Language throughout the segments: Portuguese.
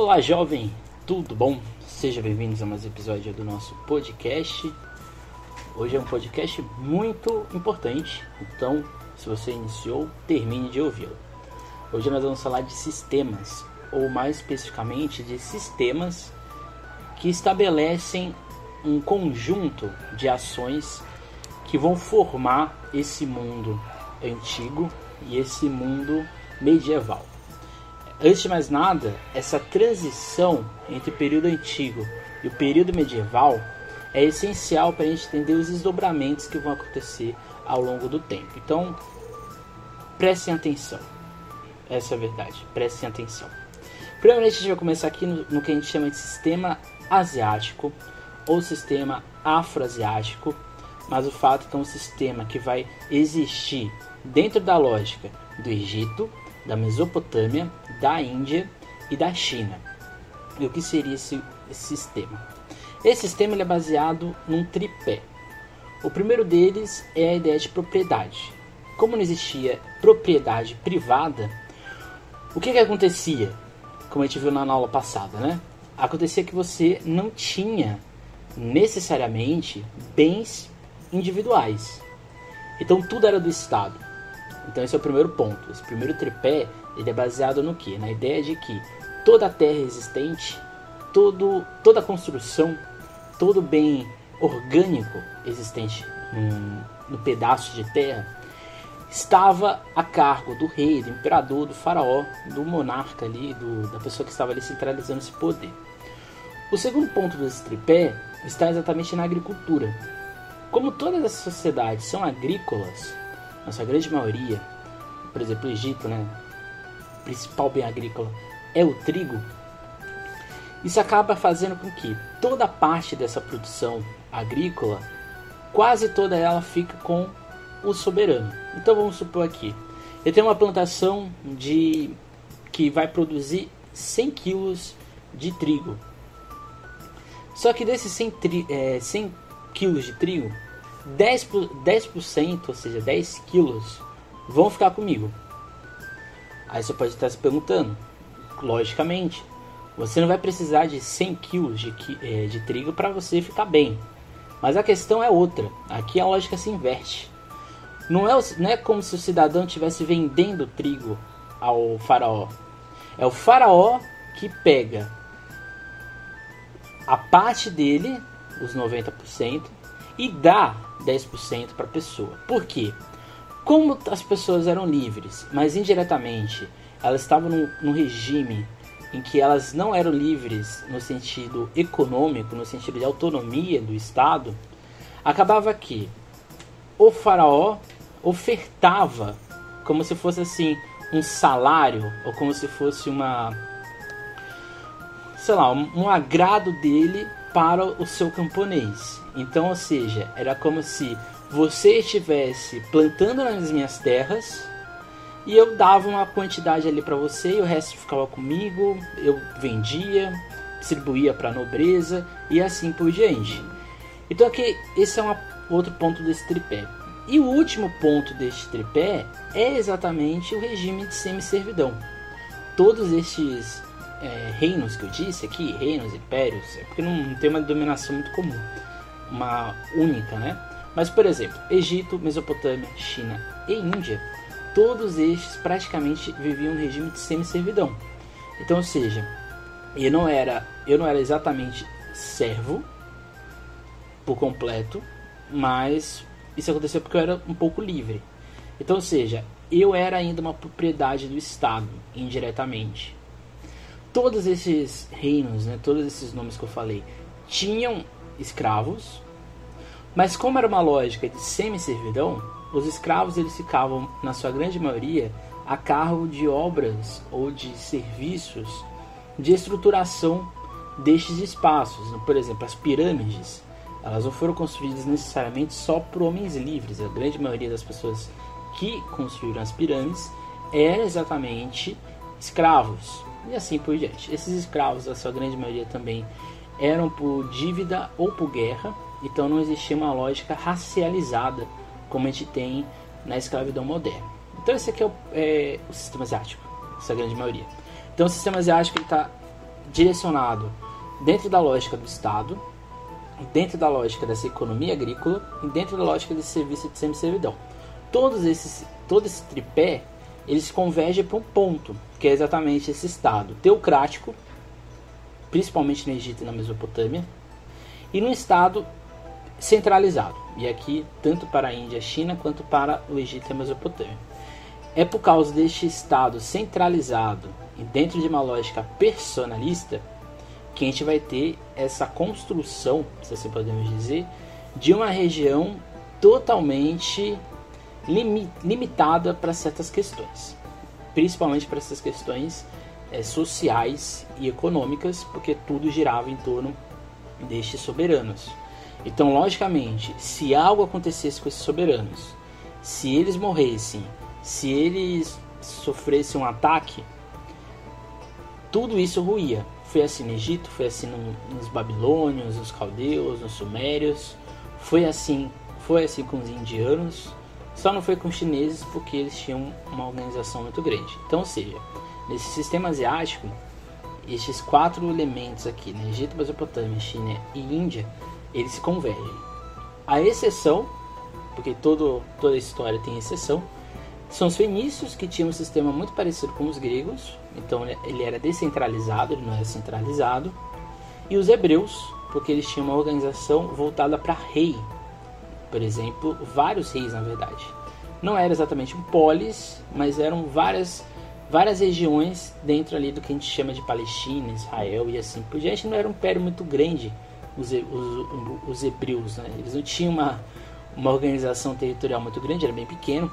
Olá, jovem, tudo bom? Sejam bem-vindos a mais um episódio do nosso podcast. Hoje é um podcast muito importante, então, se você iniciou, termine de ouvi-lo. Hoje nós vamos falar de sistemas, ou mais especificamente de sistemas que estabelecem um conjunto de ações que vão formar esse mundo antigo e esse mundo medieval. Antes de mais nada, essa transição entre o período antigo e o período medieval é essencial para a gente entender os desdobramentos que vão acontecer ao longo do tempo. Então, prestem atenção. Essa é a verdade. Prestem atenção. Primeiramente, a gente vai começar aqui no, no que a gente chama de sistema asiático ou sistema afroasiático, mas o fato é que é um sistema que vai existir dentro da lógica do Egito, da Mesopotâmia, da Índia e da China. E o que seria esse, esse sistema? Esse sistema é baseado num tripé. O primeiro deles é a ideia de propriedade. Como não existia propriedade privada, o que, que acontecia? Como a gente viu na aula passada, né? Acontecia que você não tinha necessariamente bens individuais. Então tudo era do Estado. Então esse é o primeiro ponto. Esse primeiro tripé ele é baseado no que? Na ideia de que toda a terra existente, todo, toda a construção, todo bem orgânico existente no, no pedaço de terra estava a cargo do rei, do imperador, do faraó, do monarca ali, do, da pessoa que estava ali centralizando esse poder. O segundo ponto desse tripé está exatamente na agricultura. Como todas as sociedades são agrícolas, na sua grande maioria, por exemplo, o Egito, né, principal bem agrícola é o trigo, isso acaba fazendo com que toda parte dessa produção agrícola, quase toda ela fica com o soberano. Então vamos supor aqui, eu tenho uma plantação de que vai produzir 100 quilos de trigo. Só que desses 100, tri, é, 100 quilos de trigo, 10%, 10%, ou seja, 10 quilos, vão ficar comigo. Aí você pode estar se perguntando, logicamente, você não vai precisar de 100 quilos de, é, de trigo para você ficar bem. Mas a questão é outra. Aqui a lógica se inverte. Não é, não é como se o cidadão estivesse vendendo trigo ao faraó. É o faraó que pega a parte dele, os 90%, e dá 10% para a pessoa. Por quê? Como as pessoas eram livres, mas indiretamente elas estavam num, num regime em que elas não eram livres no sentido econômico, no sentido de autonomia do Estado, acabava que o faraó ofertava como se fosse assim um salário ou como se fosse uma sei lá, um, agrado dele para o seu camponês. Então, ou seja, era como se você estivesse plantando nas minhas terras e eu dava uma quantidade ali para você e o resto ficava comigo, eu vendia, distribuía para a nobreza e assim por diante. Então aqui esse é um outro ponto desse tripé. E o último ponto deste tripé é exatamente o regime de semi-servidão. Todos estes é, reinos que eu disse aqui, reinos, impérios, é porque não tem uma dominação muito comum, uma única, né? Mas, por exemplo, Egito, Mesopotâmia, China e Índia, todos estes praticamente viviam um regime de semi-servidão. Então, ou seja, eu não era, eu não era exatamente servo por completo, mas isso aconteceu porque eu era um pouco livre. Então, ou seja, eu era ainda uma propriedade do Estado, indiretamente todos esses reinos, né, todos esses nomes que eu falei, tinham escravos, mas como era uma lógica de semi-servidão, os escravos eles ficavam, na sua grande maioria, a cargo de obras ou de serviços de estruturação destes espaços. Por exemplo, as pirâmides, elas não foram construídas necessariamente só por homens livres. A grande maioria das pessoas que construíram as pirâmides eram exatamente escravos e assim por diante. Esses escravos, a sua grande maioria também eram por dívida ou por guerra, então não existia uma lógica racializada como a gente tem na escravidão moderna. Então esse aqui é o, é, o sistema asiático, essa grande maioria. Então o sistema asiático está direcionado dentro da lógica do Estado, dentro da lógica dessa economia agrícola e dentro da lógica desse serviço de semi-servidão. Todos esses, todo esse tripé, eles convergem para um ponto, que é exatamente esse Estado teocrático, principalmente no Egito e na Mesopotâmia, e num Estado centralizado, e aqui tanto para a Índia, China, quanto para o Egito e a Mesopotâmia. É por causa deste Estado centralizado e dentro de uma lógica personalista que a gente vai ter essa construção, se assim podemos dizer, de uma região totalmente limi limitada para certas questões, principalmente para essas questões é, sociais e econômicas, porque tudo girava em torno destes soberanos. Então, logicamente, se algo acontecesse com esses soberanos, se eles morressem, se eles sofressem um ataque, tudo isso ruía. Foi assim no Egito, foi assim no, nos babilônios, nos caldeus, nos sumérios, foi assim, foi assim com os indianos, só não foi com os chineses porque eles tinham uma organização muito grande. Então, ou seja, nesse sistema asiático, estes quatro elementos aqui, né, Egito, Mesopotâmia, China e Índia, eles se convergem. A exceção, porque todo, toda história tem exceção, são os fenícios que tinham um sistema muito parecido com os gregos, então ele era descentralizado, ele não era centralizado. E os hebreus, porque eles tinham uma organização voltada para rei. Por exemplo, vários reis na verdade. Não era exatamente um polis, mas eram várias várias regiões dentro ali do que a gente chama de Palestina, Israel e assim por diante. Não era um império muito grande os, os, os hebreus, né? Eles não tinham uma, uma organização territorial muito grande, era bem pequeno,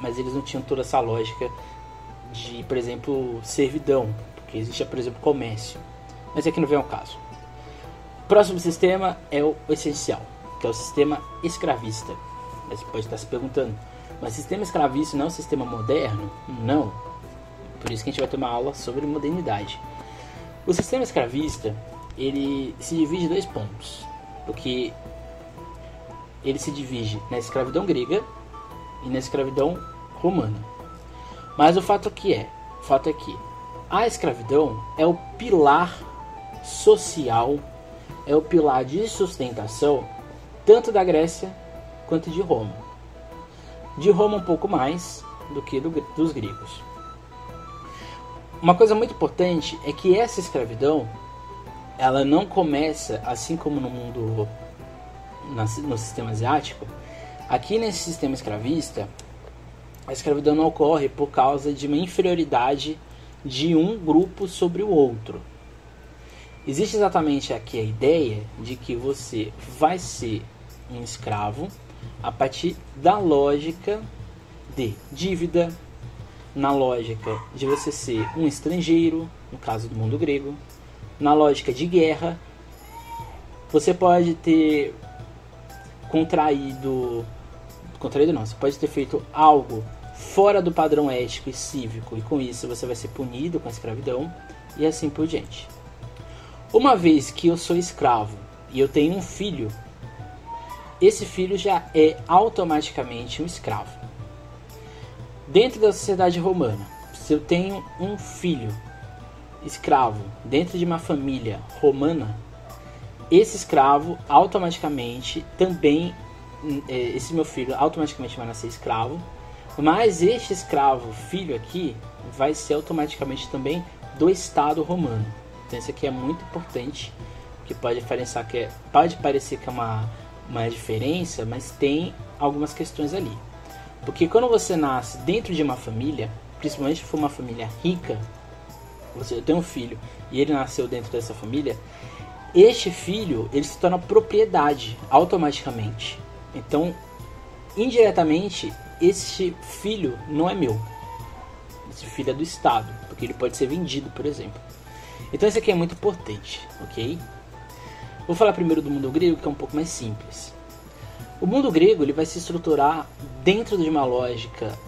mas eles não tinham toda essa lógica de, por exemplo, servidão, porque existia, por exemplo, comércio. Mas aqui não vem ao caso. Próximo sistema é o essencial, que é o sistema escravista. Você pode estar se perguntando, mas sistema escravista não é um sistema moderno? Não. Por isso que a gente vai ter uma aula sobre modernidade. O sistema escravista, ele se divide em dois pontos, porque ele se divide na escravidão grega e na escravidão romana. Mas o fato que é, o fato é que a escravidão é o pilar social, é o pilar de sustentação tanto da Grécia quanto de Roma. De Roma um pouco mais do que do, dos gregos. Uma coisa muito importante é que essa escravidão ela não começa assim como no mundo no sistema asiático. Aqui nesse sistema escravista a escravidão não ocorre por causa de uma inferioridade de um grupo sobre o outro. Existe exatamente aqui a ideia de que você vai ser um escravo a partir da lógica de dívida, na lógica de você ser um estrangeiro, no caso do mundo grego, na lógica de guerra. Você pode ter contraído contraído não, você pode ter feito algo fora do padrão ético e cívico, e com isso você vai ser punido com a escravidão e assim por diante. Uma vez que eu sou escravo e eu tenho um filho, esse filho já é automaticamente um escravo. Dentro da sociedade romana, se eu tenho um filho escravo dentro de uma família romana, esse escravo automaticamente também, é, esse meu filho automaticamente vai nascer escravo mas este escravo, filho aqui, vai ser automaticamente também do Estado romano. Então isso aqui é muito importante, que pode diferenciar que é, pode parecer que é uma, uma diferença, mas tem algumas questões ali. Porque quando você nasce dentro de uma família, principalmente se for uma família rica, você tem um filho e ele nasceu dentro dessa família, este filho ele se torna propriedade automaticamente. Então, indiretamente, este filho não é meu. Esse filho é do Estado, porque ele pode ser vendido, por exemplo. Então isso aqui é muito importante, ok? Vou falar primeiro do mundo grego, que é um pouco mais simples. O mundo grego ele vai se estruturar dentro de uma lógica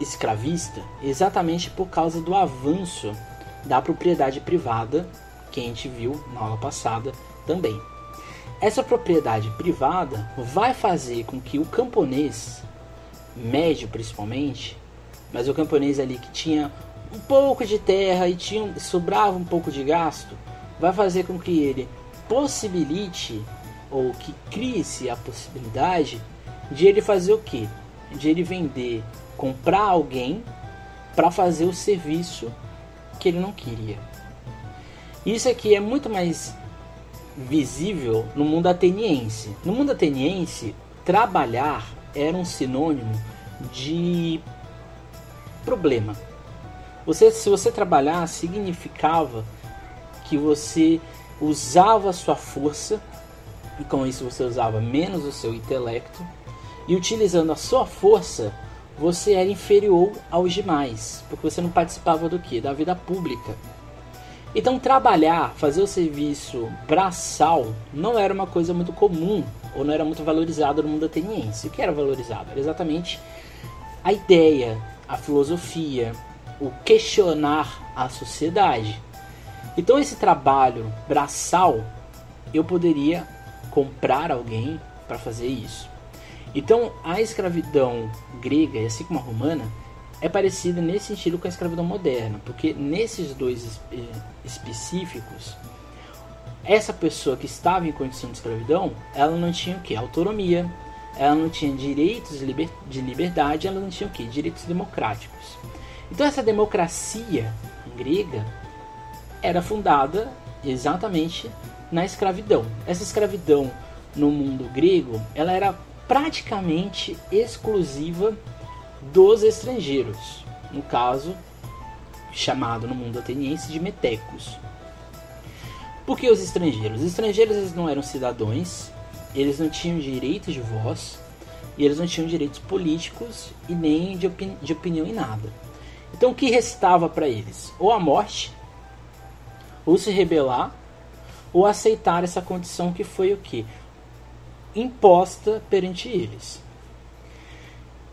escravista, exatamente por causa do avanço da propriedade privada, que a gente viu na aula passada também. Essa propriedade privada vai fazer com que o camponês médio principalmente, mas o camponês ali que tinha um pouco de terra e tinha, sobrava um pouco de gasto, vai fazer com que ele possibilite ou que crie-se a possibilidade de ele fazer o que? De ele vender, comprar alguém para fazer o serviço que ele não queria. Isso aqui é muito mais visível no mundo ateniense. No mundo ateniense, trabalhar era um sinônimo de problema. Você, se você trabalhar, significava que você usava sua força, e com isso você usava menos o seu intelecto, e utilizando a sua força, você era inferior aos demais, porque você não participava do que? Da vida pública. Então trabalhar, fazer o serviço braçal não era uma coisa muito comum ou não era muito valorizado no mundo ateniense. O que era valorizado? Era exatamente a ideia, a filosofia, o questionar a sociedade. Então esse trabalho braçal eu poderia comprar alguém para fazer isso. Então a escravidão grega, assim como a romana, é parecida nesse sentido com a escravidão moderna, porque nesses dois específicos, essa pessoa que estava em condição de escravidão, ela não tinha o que? Autonomia, ela não tinha direitos de liberdade, ela não tinha o que? Direitos democráticos. Então essa democracia grega era fundada exatamente na escravidão. Essa escravidão no mundo grego, ela era praticamente exclusiva dos estrangeiros, no caso chamado no mundo ateniense de metecos. Por que os estrangeiros? Os estrangeiros eles não eram cidadãos, eles não tinham direito de voz, e eles não tinham direitos políticos e nem de, opini de opinião em nada. Então o que restava para eles? Ou a morte, ou se rebelar, ou aceitar essa condição que foi o que? Imposta perante eles.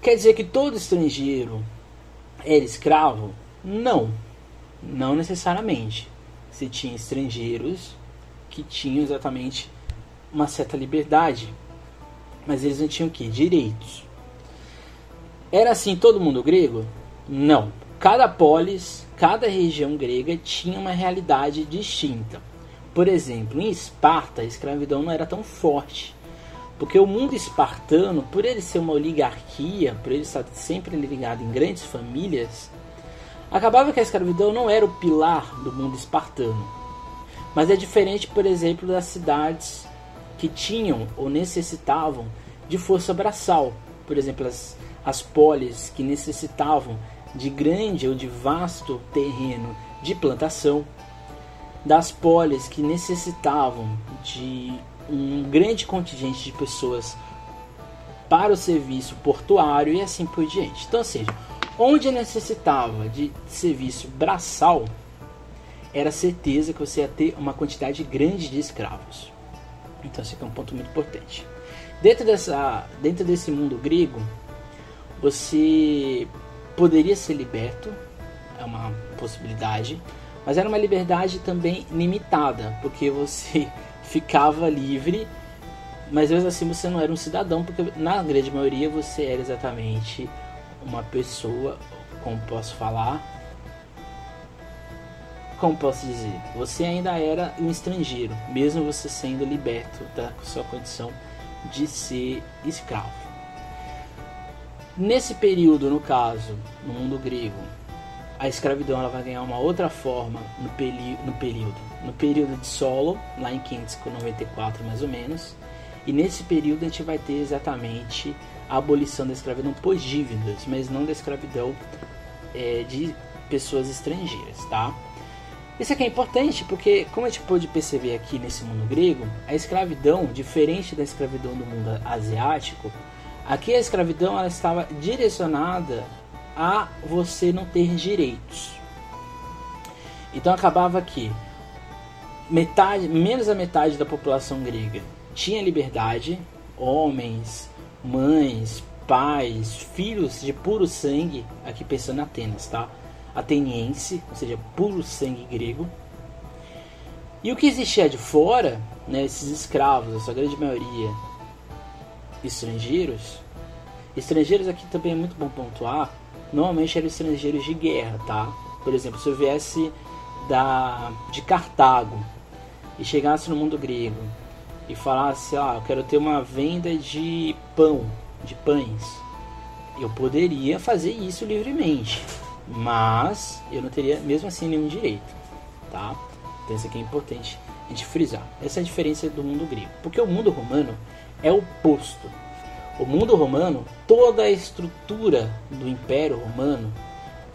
Quer dizer que todo estrangeiro era escravo? Não, não necessariamente. Se tinha estrangeiros que tinham exatamente uma certa liberdade, mas eles não tinham que? Direitos. Era assim todo mundo grego? Não. Cada polis, cada região grega tinha uma realidade distinta. Por exemplo, em Esparta a escravidão não era tão forte. Porque o mundo espartano, por ele ser uma oligarquia, por ele estar sempre ligado em grandes famílias, acabava que a escravidão não era o pilar do mundo espartano. Mas é diferente, por exemplo, das cidades que tinham ou necessitavam de força braçal. Por exemplo, as, as polis que necessitavam de grande ou de vasto terreno de plantação, das polis que necessitavam de um grande contingente de pessoas para o serviço portuário e assim por diante. Então, ou seja, onde necessitava de serviço braçal, era certeza que você ia ter uma quantidade grande de escravos. Então, esse é um ponto muito importante. Dentro, dessa, dentro desse mundo grego, você poderia ser liberto, é uma possibilidade, mas era uma liberdade também limitada, porque você ficava livre, mas mesmo assim você não era um cidadão, porque na grande maioria você era exatamente uma pessoa, como posso falar, como posso dizer, você ainda era um estrangeiro, mesmo você sendo liberto da sua condição de ser escravo. Nesse período, no caso, no mundo grego, a escravidão ela vai ganhar uma outra forma no, no período. No período de Solo, lá em 594 mais ou menos. E nesse período a gente vai ter exatamente a abolição da escravidão por dívidas, mas não da escravidão é, de pessoas estrangeiras, tá? Isso aqui é importante porque, como a gente pôde perceber aqui nesse mundo grego, a escravidão, diferente da escravidão do mundo asiático, aqui a escravidão ela estava direcionada a você não ter direitos. Então acabava que metade, menos da metade da população grega tinha liberdade, homens, mães, pais, filhos de puro sangue, aqui pensando em Atenas, tá? Ateniense, ou seja, puro sangue grego. E o que existia de fora, né, esses escravos, a sua grande maioria estrangeiros, estrangeiros aqui também é muito bom pontuar, normalmente eram estrangeiros de guerra, tá? Por exemplo, se eu viesse da, de Cartago e chegasse no mundo grego e falasse, ah, eu quero ter uma venda de pão, de pães, eu poderia fazer isso livremente, mas eu não teria mesmo assim nenhum direito, tá? Então isso aqui é importante a gente frisar. Essa é a diferença do mundo grego, porque o mundo romano é o oposto. O mundo romano, toda a estrutura do Império Romano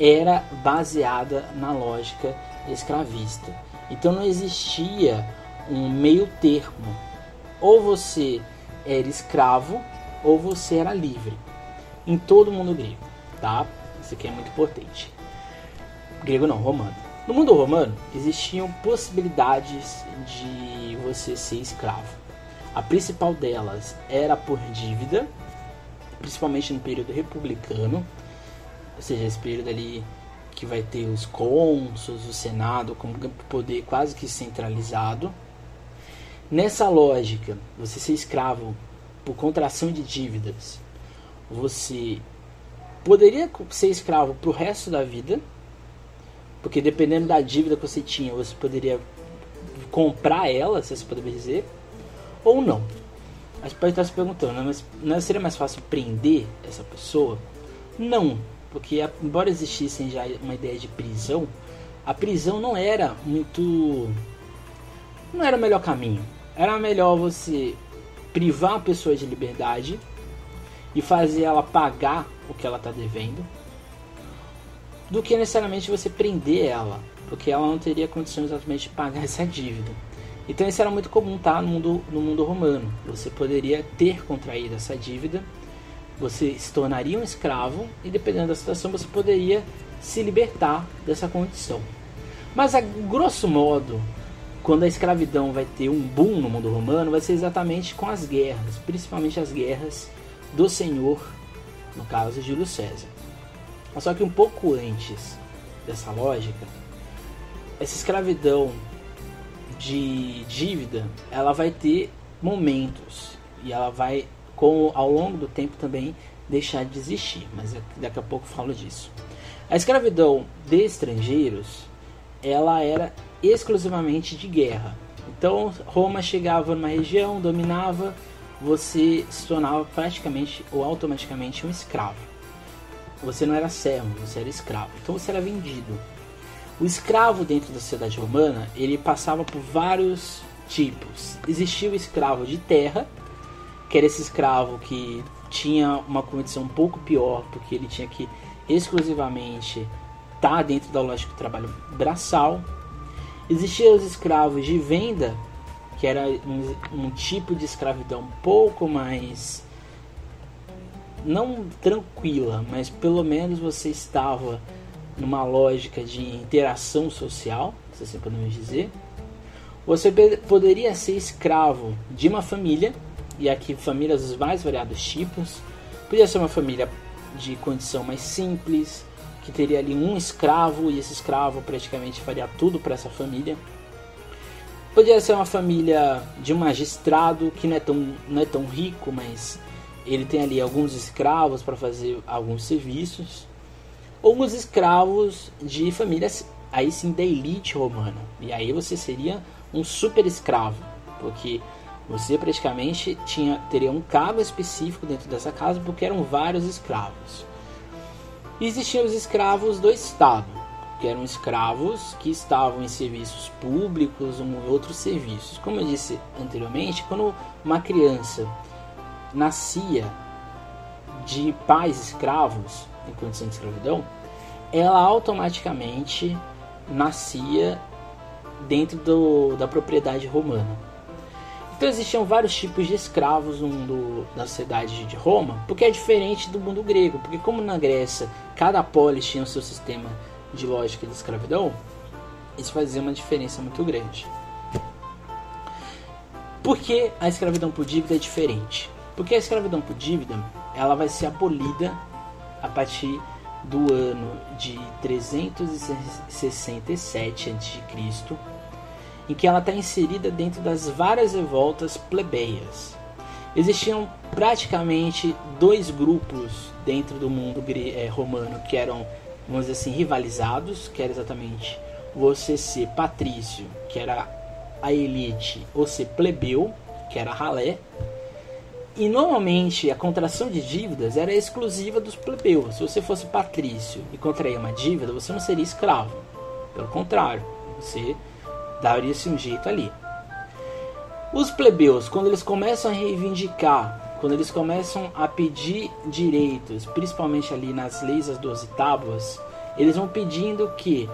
era baseada na lógica escravista. Então não existia um meio termo. Ou você era escravo ou você era livre. Em todo o mundo grego, tá? Isso aqui é muito importante. Grego não, romano. No mundo romano existiam possibilidades de você ser escravo. A principal delas era por dívida, principalmente no período republicano, ou seja, esse período ali que vai ter os cônsuls, o senado com poder quase que centralizado. Nessa lógica, você ser escravo por contração de dívidas, você poderia ser escravo para o resto da vida, porque dependendo da dívida que você tinha, você poderia comprar ela, se você poderia dizer, ou não. Mas pode estar se perguntando, né? mas não seria mais fácil prender essa pessoa? Não, porque embora existisse já uma ideia de prisão, a prisão não era muito. não era o melhor caminho. Era melhor você privar a pessoa de liberdade e fazer ela pagar o que ela está devendo, do que necessariamente você prender ela, porque ela não teria condições exatamente de pagar essa dívida. Então isso era muito comum tá, no, mundo, no mundo romano. Você poderia ter contraído essa dívida você se tornaria um escravo e dependendo da situação você poderia se libertar dessa condição. Mas a grosso modo, quando a escravidão vai ter um boom no mundo romano, vai ser exatamente com as guerras, principalmente as guerras do Senhor, no caso de Júlio César. Só que um pouco antes dessa lógica, essa escravidão de dívida, ela vai ter momentos e ela vai com ao longo do tempo também deixar de existir, mas daqui a pouco falo disso. A escravidão de estrangeiros, ela era exclusivamente de guerra. Então Roma chegava numa região, dominava, você se tornava praticamente ou automaticamente um escravo. Você não era servo, você era escravo. Então você era vendido. O escravo dentro da sociedade romana, ele passava por vários tipos. Existia o escravo de terra, que era esse escravo que tinha uma condição um pouco pior, porque ele tinha que exclusivamente estar tá dentro da lógica do trabalho braçal. Existiam os escravos de venda, que era um, um tipo de escravidão um pouco mais não tranquila, mas pelo menos você estava numa lógica de interação social, se assim podemos dizer. Você poderia ser escravo de uma família e aqui famílias dos mais variados tipos. Podia ser uma família de condição mais simples, que teria ali um escravo e esse escravo praticamente faria tudo para essa família. Podia ser uma família de um magistrado que não é tão, não é tão rico, mas ele tem ali alguns escravos para fazer alguns serviços. Ou os escravos de famílias, aí sim, da elite romana. E aí você seria um super escravo, porque você praticamente tinha, teria um cabo específico dentro dessa casa porque eram vários escravos. E existiam os escravos do Estado, que eram escravos que estavam em serviços públicos ou outros serviços. Como eu disse anteriormente, quando uma criança nascia de pais escravos em condição de escravidão, ela automaticamente nascia dentro do, da propriedade romana. Então existiam vários tipos de escravos no mundo da sociedade de Roma, porque é diferente do mundo grego, porque como na Grécia cada polis tinha o seu sistema de lógica de escravidão, isso fazia uma diferença muito grande. Por que a escravidão por dívida é diferente? Porque a escravidão por dívida ela vai ser abolida a partir do ano de 367 a.C em que ela está inserida dentro das várias revoltas plebeias. Existiam praticamente dois grupos dentro do mundo é, romano, que eram vamos dizer assim, rivalizados, que era exatamente você ser patrício, que era a elite, ou ser plebeu, que era ralé. E normalmente a contração de dívidas era exclusiva dos plebeus. Se você fosse patrício e contrair uma dívida, você não seria escravo. Pelo contrário, você daria-se um jeito ali. Os plebeus, quando eles começam a reivindicar, quando eles começam a pedir direitos, principalmente ali nas leis das doze tábuas, eles vão pedindo que,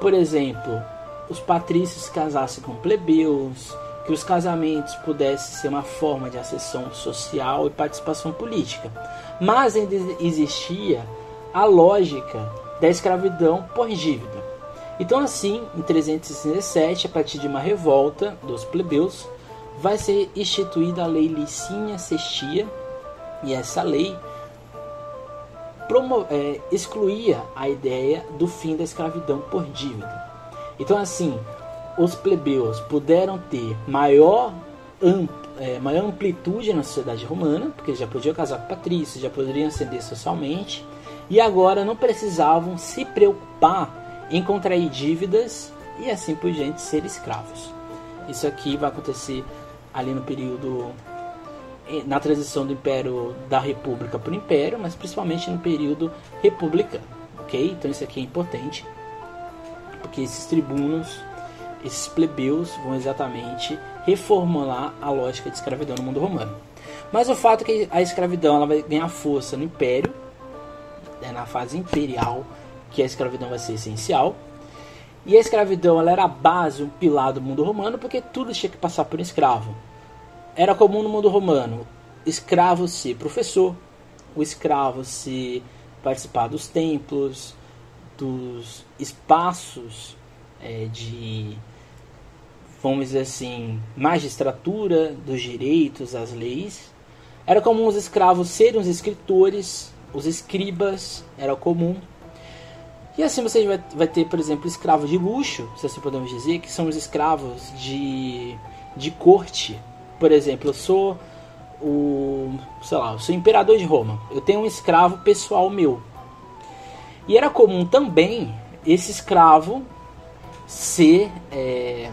por exemplo, os patrícios casassem com plebeus, que os casamentos pudessem ser uma forma de acessão social e participação política. Mas ainda existia a lógica da escravidão por dívida. Então, assim, em 317, a partir de uma revolta dos plebeus, vai ser instituída a lei Licínia Sextia, e essa lei é, excluía a ideia do fim da escravidão por dívida. Então, assim, os plebeus puderam ter maior, ampl, é, maior amplitude na sociedade romana, porque já podiam casar com patrícios, já poderiam ascender socialmente, e agora não precisavam se preocupar em contrair dívidas e assim por diante ser escravos. Isso aqui vai acontecer ali no período eh, na transição do império da república para o império, mas principalmente no período republicano, ok? Então isso aqui é importante porque esses tribunos, esses plebeus vão exatamente reformular a lógica de escravidão no mundo romano. Mas o fato é que a escravidão ela vai ganhar força no império, é na fase imperial que a escravidão vai ser essencial. E a escravidão ela era a base, um pilar do mundo romano, porque tudo tinha que passar por um escravo. Era comum no mundo romano escravo ser professor, o escravo se participar dos templos, dos espaços é, de, vamos dizer assim, magistratura, dos direitos, as leis. Era comum os escravos serem os escritores, os escribas, era comum. E assim você vai, vai ter, por exemplo, escravos de luxo, se assim podemos dizer, que são os escravos de, de corte. Por exemplo, eu sou o, sei lá, eu sou imperador de Roma. Eu tenho um escravo pessoal meu. E era comum também esse escravo ser é,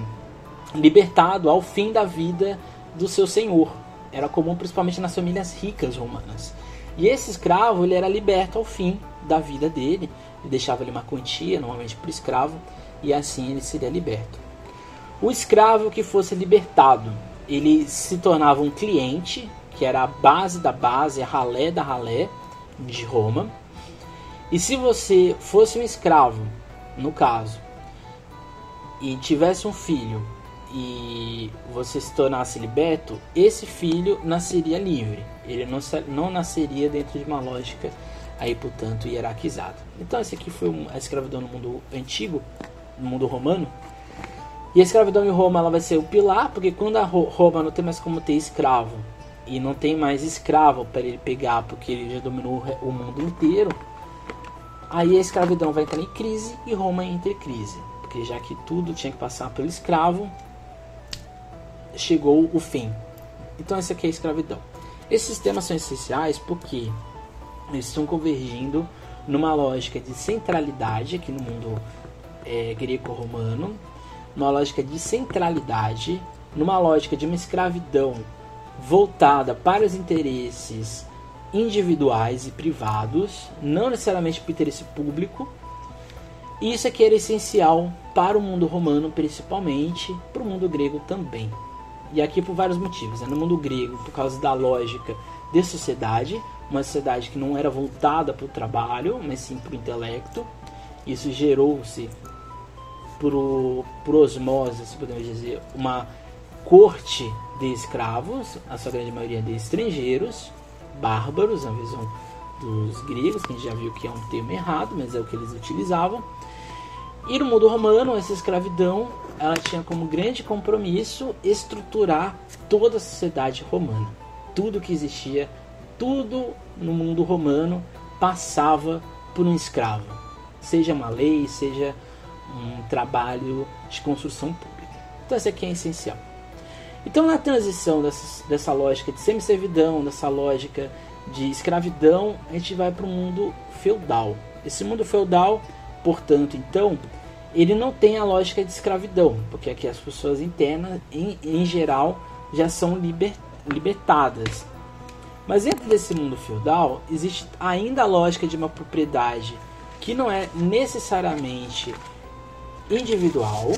libertado ao fim da vida do seu senhor. Era comum principalmente nas famílias ricas romanas. E esse escravo ele era liberto ao fim da vida dele, ele deixava ali uma quantia, normalmente por escravo, e assim ele seria liberto. O escravo que fosse libertado, ele se tornava um cliente, que era a base da base, a ralé da ralé de Roma, e se você fosse um escravo, no caso, e tivesse um filho e você se tornasse liberto, esse filho nasceria livre. Ele não, não nasceria dentro de uma lógica aí, portanto, hierarquizada. Então, esse aqui foi a escravidão no mundo antigo, no mundo romano. E a escravidão em Roma ela vai ser o pilar, porque quando a Roma não tem mais como ter escravo e não tem mais escravo para ele pegar, porque ele já dominou o mundo inteiro, Aí a escravidão vai entrar em crise e Roma entra em crise, porque já que tudo tinha que passar pelo escravo, chegou o fim. Então essa aqui é a escravidão. Esses sistemas são essenciais porque eles estão convergindo numa lógica de centralidade aqui no mundo é, greco-romano, numa lógica de centralidade, numa lógica de uma escravidão voltada para os interesses individuais e privados, não necessariamente para o interesse público. E isso aqui era essencial para o mundo romano, principalmente, para o mundo grego também. E aqui por vários motivos. Né? No mundo grego, por causa da lógica de sociedade, uma sociedade que não era voltada para o trabalho, mas sim para o intelecto. Isso gerou-se por, por osmose, se podemos dizer, uma corte de escravos, a sua grande maioria de estrangeiros, bárbaros, na visão dos gregos, que a gente já viu que é um termo errado, mas é o que eles utilizavam. E no mundo romano, essa escravidão ela tinha como grande compromisso estruturar toda a sociedade romana. Tudo que existia, tudo no mundo romano passava por um escravo, seja uma lei, seja um trabalho de construção pública. Então, isso aqui é essencial. Então, na transição dessa, dessa lógica de semi-servidão, dessa lógica de escravidão, a gente vai para o mundo feudal. Esse mundo feudal, portanto, então, ele não tem a lógica de escravidão, porque aqui as pessoas internas, em, em geral, já são liber, libertadas. Mas dentro desse mundo feudal, existe ainda a lógica de uma propriedade que não é necessariamente individual,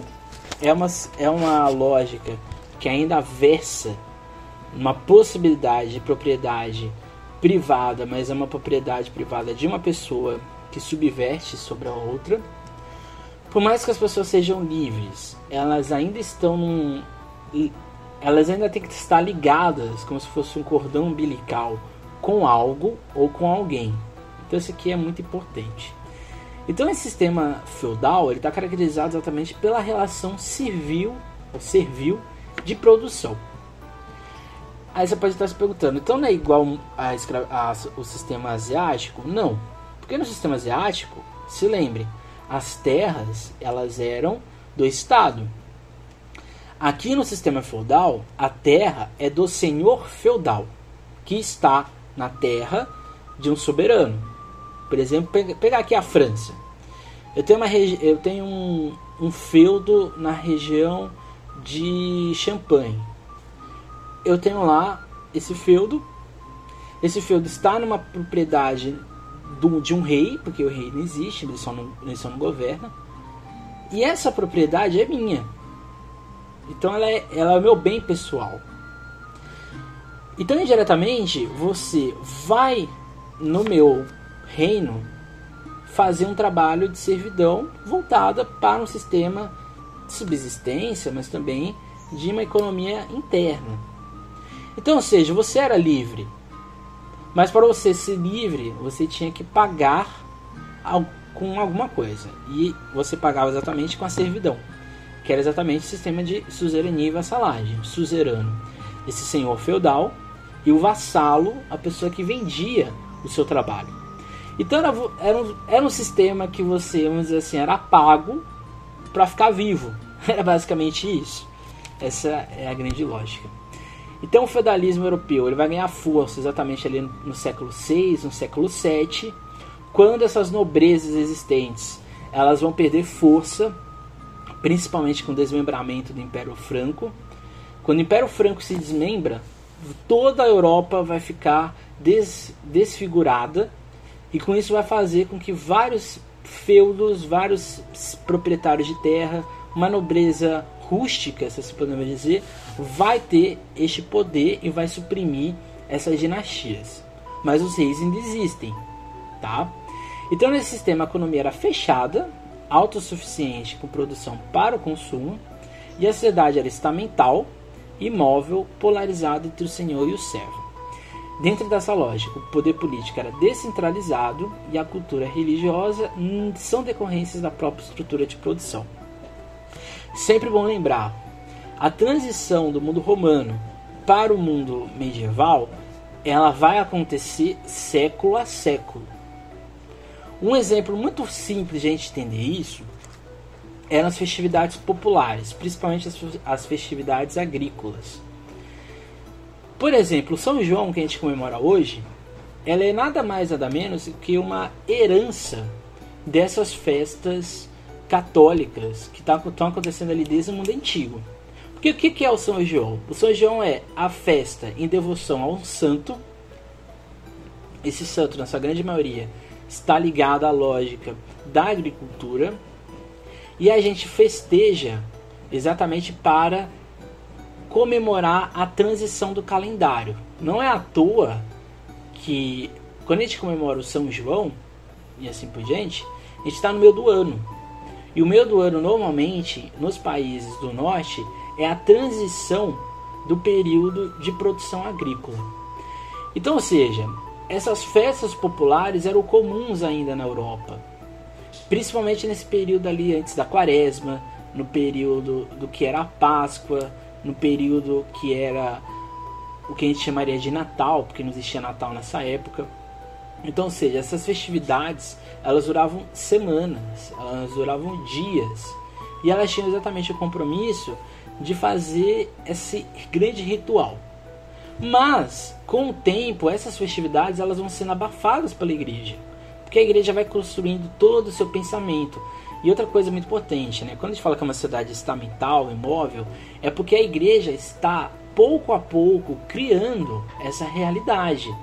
é uma, é uma lógica que ainda versa uma possibilidade de propriedade privada, mas é uma propriedade privada de uma pessoa que subverte sobre a outra. Por mais que as pessoas sejam livres, elas ainda estão num. Elas ainda têm que estar ligadas como se fosse um cordão umbilical com algo ou com alguém. Então isso aqui é muito importante. Então esse sistema feudal ele está caracterizado exatamente pela relação civil ou servil de produção. Aí você pode estar se perguntando, então não é igual a, a, o sistema asiático? Não, porque no sistema asiático, se lembre, as terras elas eram do Estado. Aqui no sistema feudal, a terra é do senhor feudal, que está na terra de um soberano. Por exemplo, pegar aqui a França. Eu tenho, uma eu tenho um, um feudo na região de Champagne. Eu tenho lá esse feudo. Esse feudo está numa propriedade do, de um rei, porque o rei não existe, ele só não, ele só não governa. E essa propriedade é minha. Então ela é, ela é o meu bem pessoal. Então, indiretamente, você vai no meu reino fazer um trabalho de servidão voltada para um sistema de subsistência, mas também de uma economia interna. Então, ou seja, você era livre, mas para você ser livre, você tinha que pagar com alguma coisa. E você pagava exatamente com a servidão, que era exatamente o sistema de suzerania e vassalagem. Suzerano, esse senhor feudal, e o vassalo, a pessoa que vendia o seu trabalho. Então era, era, um, era um sistema que você, vamos dizer assim, era pago para ficar vivo. Era basicamente isso. Essa é a grande lógica. Então o feudalismo europeu ele vai ganhar força exatamente ali no século VI, no século VII, quando essas nobrezas existentes elas vão perder força, principalmente com o desmembramento do Império Franco. Quando o Império Franco se desmembra, toda a Europa vai ficar des, desfigurada e com isso vai fazer com que vários feudos, vários proprietários de terra, uma nobreza rústica, se assim podemos dizer, vai ter este poder e vai suprimir essas dinastias. Mas os reis ainda existem, tá? Então nesse sistema a economia era fechada, autossuficiente com produção para o consumo, e a sociedade era estamental, imóvel, polarizada entre o senhor e o servo. Dentro dessa lógica, o poder político era descentralizado e a cultura religiosa são decorrências da própria estrutura de produção. Sempre bom lembrar, a transição do mundo romano para o mundo medieval, ela vai acontecer século a século. Um exemplo muito simples de a gente entender isso eram as festividades populares, principalmente as festividades agrícolas. Por exemplo, São João, que a gente comemora hoje, ela é nada mais nada menos que uma herança dessas festas católicas que estão tá, acontecendo ali desde o mundo antigo. Porque o que, que é o São João? O São João é a festa em devoção a um santo. Esse santo, na sua grande maioria, está ligado à lógica da agricultura. E a gente festeja exatamente para comemorar a transição do calendário. Não é à toa que quando a gente comemora o São João e assim por diante, a gente está no meio do ano. E o meio do ano, normalmente, nos países do norte, é a transição do período de produção agrícola. Então, ou seja, essas festas populares eram comuns ainda na Europa, principalmente nesse período ali antes da Quaresma, no período do que era a Páscoa, no período que era o que a gente chamaria de Natal, porque não existia Natal nessa época. Então, ou seja, essas festividades elas duravam semanas, elas duravam dias. E elas tinham exatamente o compromisso de fazer esse grande ritual. Mas, com o tempo, essas festividades elas vão sendo abafadas pela igreja. Porque a igreja vai construindo todo o seu pensamento. E outra coisa muito importante, né? Quando a gente fala que uma sociedade estamental, imóvel, é porque a igreja está pouco a pouco criando essa realidade.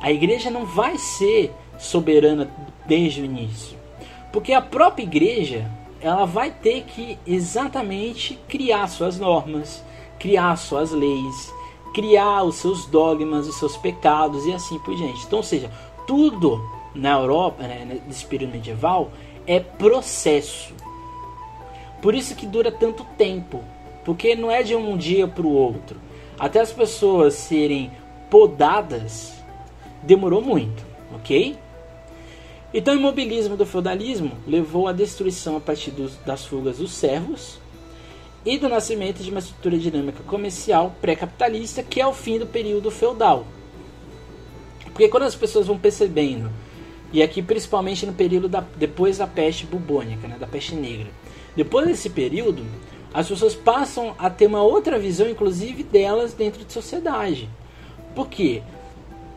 A igreja não vai ser soberana desde o início. Porque a própria igreja, ela vai ter que exatamente criar suas normas, criar suas leis, criar os seus dogmas, os seus pecados e assim por diante. Então, ou seja, tudo na Europa, né, nesse período medieval, é processo. Por isso que dura tanto tempo, porque não é de um dia para o outro. Até as pessoas serem podadas, demorou muito, ok? Então, o imobilismo do feudalismo levou à destruição a partir dos, das fugas dos servos e do nascimento de uma estrutura dinâmica comercial pré-capitalista, que é o fim do período feudal. Porque quando as pessoas vão percebendo, e aqui principalmente no período da, depois da peste bubônica, né, da peste negra, depois desse período, as pessoas passam a ter uma outra visão, inclusive delas dentro de sociedade. Por quê?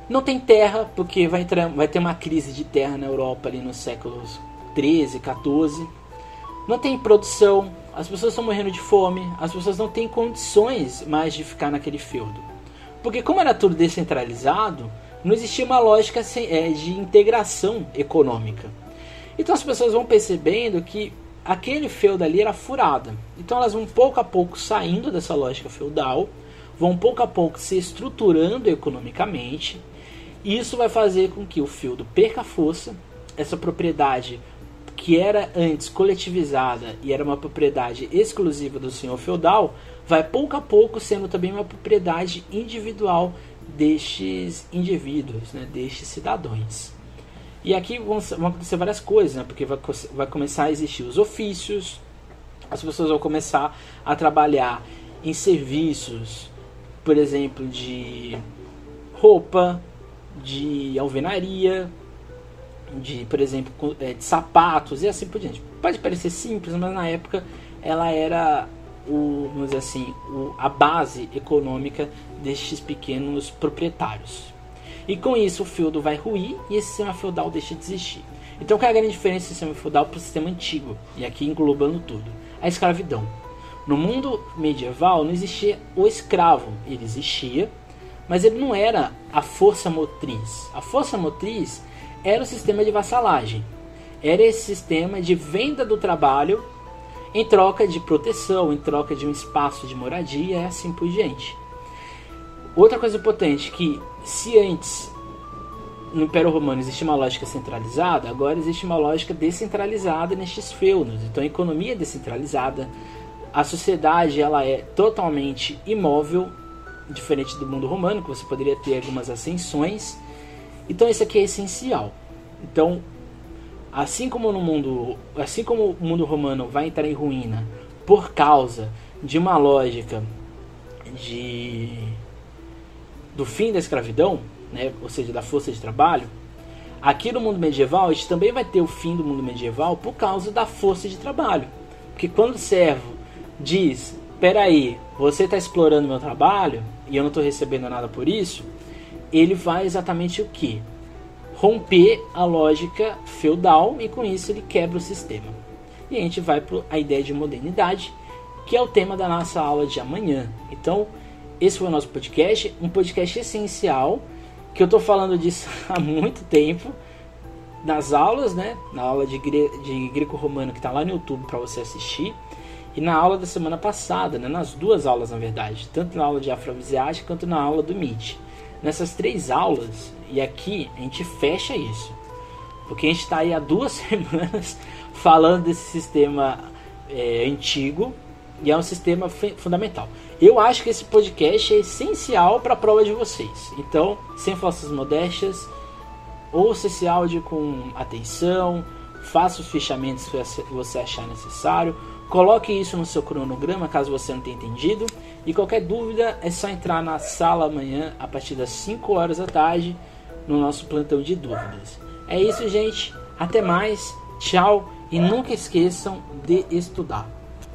Não tem terra, porque vai, entrar, vai ter uma crise de terra na Europa ali nos séculos 13, 14. Não tem produção, as pessoas estão morrendo de fome, as pessoas não têm condições mais de ficar naquele feudo. Porque como era tudo descentralizado, não existia uma lógica é, de integração econômica. Então as pessoas vão percebendo que aquele feudo ali era furada. Então elas vão pouco a pouco saindo dessa lógica feudal, vão pouco a pouco se estruturando economicamente, isso vai fazer com que o feudo perca força, essa propriedade que era antes coletivizada e era uma propriedade exclusiva do senhor feudal, vai pouco a pouco sendo também uma propriedade individual destes indivíduos, né, destes cidadãos. E aqui vão, vão acontecer várias coisas, né, porque vai, vai começar a existir os ofícios, as pessoas vão começar a trabalhar em serviços, por exemplo, de roupa, de alvenaria, de, por exemplo, é, de sapatos e assim por diante. Pode parecer simples, mas na época ela era o, vamos dizer assim, o, a base econômica destes pequenos proprietários. E com isso o feudo vai ruir e esse sistema feudal deixa de existir. Então qual é a grande diferença do sistema feudal para o sistema antigo? E aqui englobando tudo. A escravidão. No mundo medieval não existia o escravo, ele existia, mas ele não era a força motriz. A força motriz era o sistema de vassalagem. Era esse sistema de venda do trabalho em troca de proteção, em troca de um espaço de moradia e assim por diante. Outra coisa importante que se antes no Império Romano existia uma lógica centralizada, agora existe uma lógica descentralizada nestes feudos. Então a economia é descentralizada, a sociedade ela é totalmente imóvel, diferente do mundo romano, que você poderia ter algumas ascensões. Então isso aqui é essencial. Então, assim como no mundo, assim como o mundo romano vai entrar em ruína por causa de uma lógica de do fim da escravidão, né, ou seja, da força de trabalho, aqui no mundo medieval a gente também vai ter o fim do mundo medieval por causa da força de trabalho. Porque quando o servo diz, peraí, você está explorando meu trabalho e eu não estou recebendo nada por isso, ele vai exatamente o que? Romper a lógica feudal e com isso ele quebra o sistema. E a gente vai para a ideia de modernidade, que é o tema da nossa aula de amanhã. Então, esse foi o nosso podcast, um podcast essencial, que eu estou falando disso há muito tempo, nas aulas, né? Na aula de, gre de greco-romano que está lá no YouTube para você assistir. E na aula da semana passada, né, nas duas aulas na verdade, tanto na aula de afroasiática quanto na aula do MIT. Nessas três aulas, e aqui a gente fecha isso, porque a gente está aí há duas semanas falando desse sistema é, antigo e é um sistema fundamental. Eu acho que esse podcast é essencial para a prova de vocês. Então, sem falsas modéstias, ouça esse áudio com atenção, faça os fechamentos que você achar necessário Coloque isso no seu cronograma caso você não tenha entendido. E qualquer dúvida é só entrar na sala amanhã a partir das 5 horas da tarde no nosso plantão de dúvidas. É isso, gente. Até mais. Tchau. E nunca esqueçam de estudar.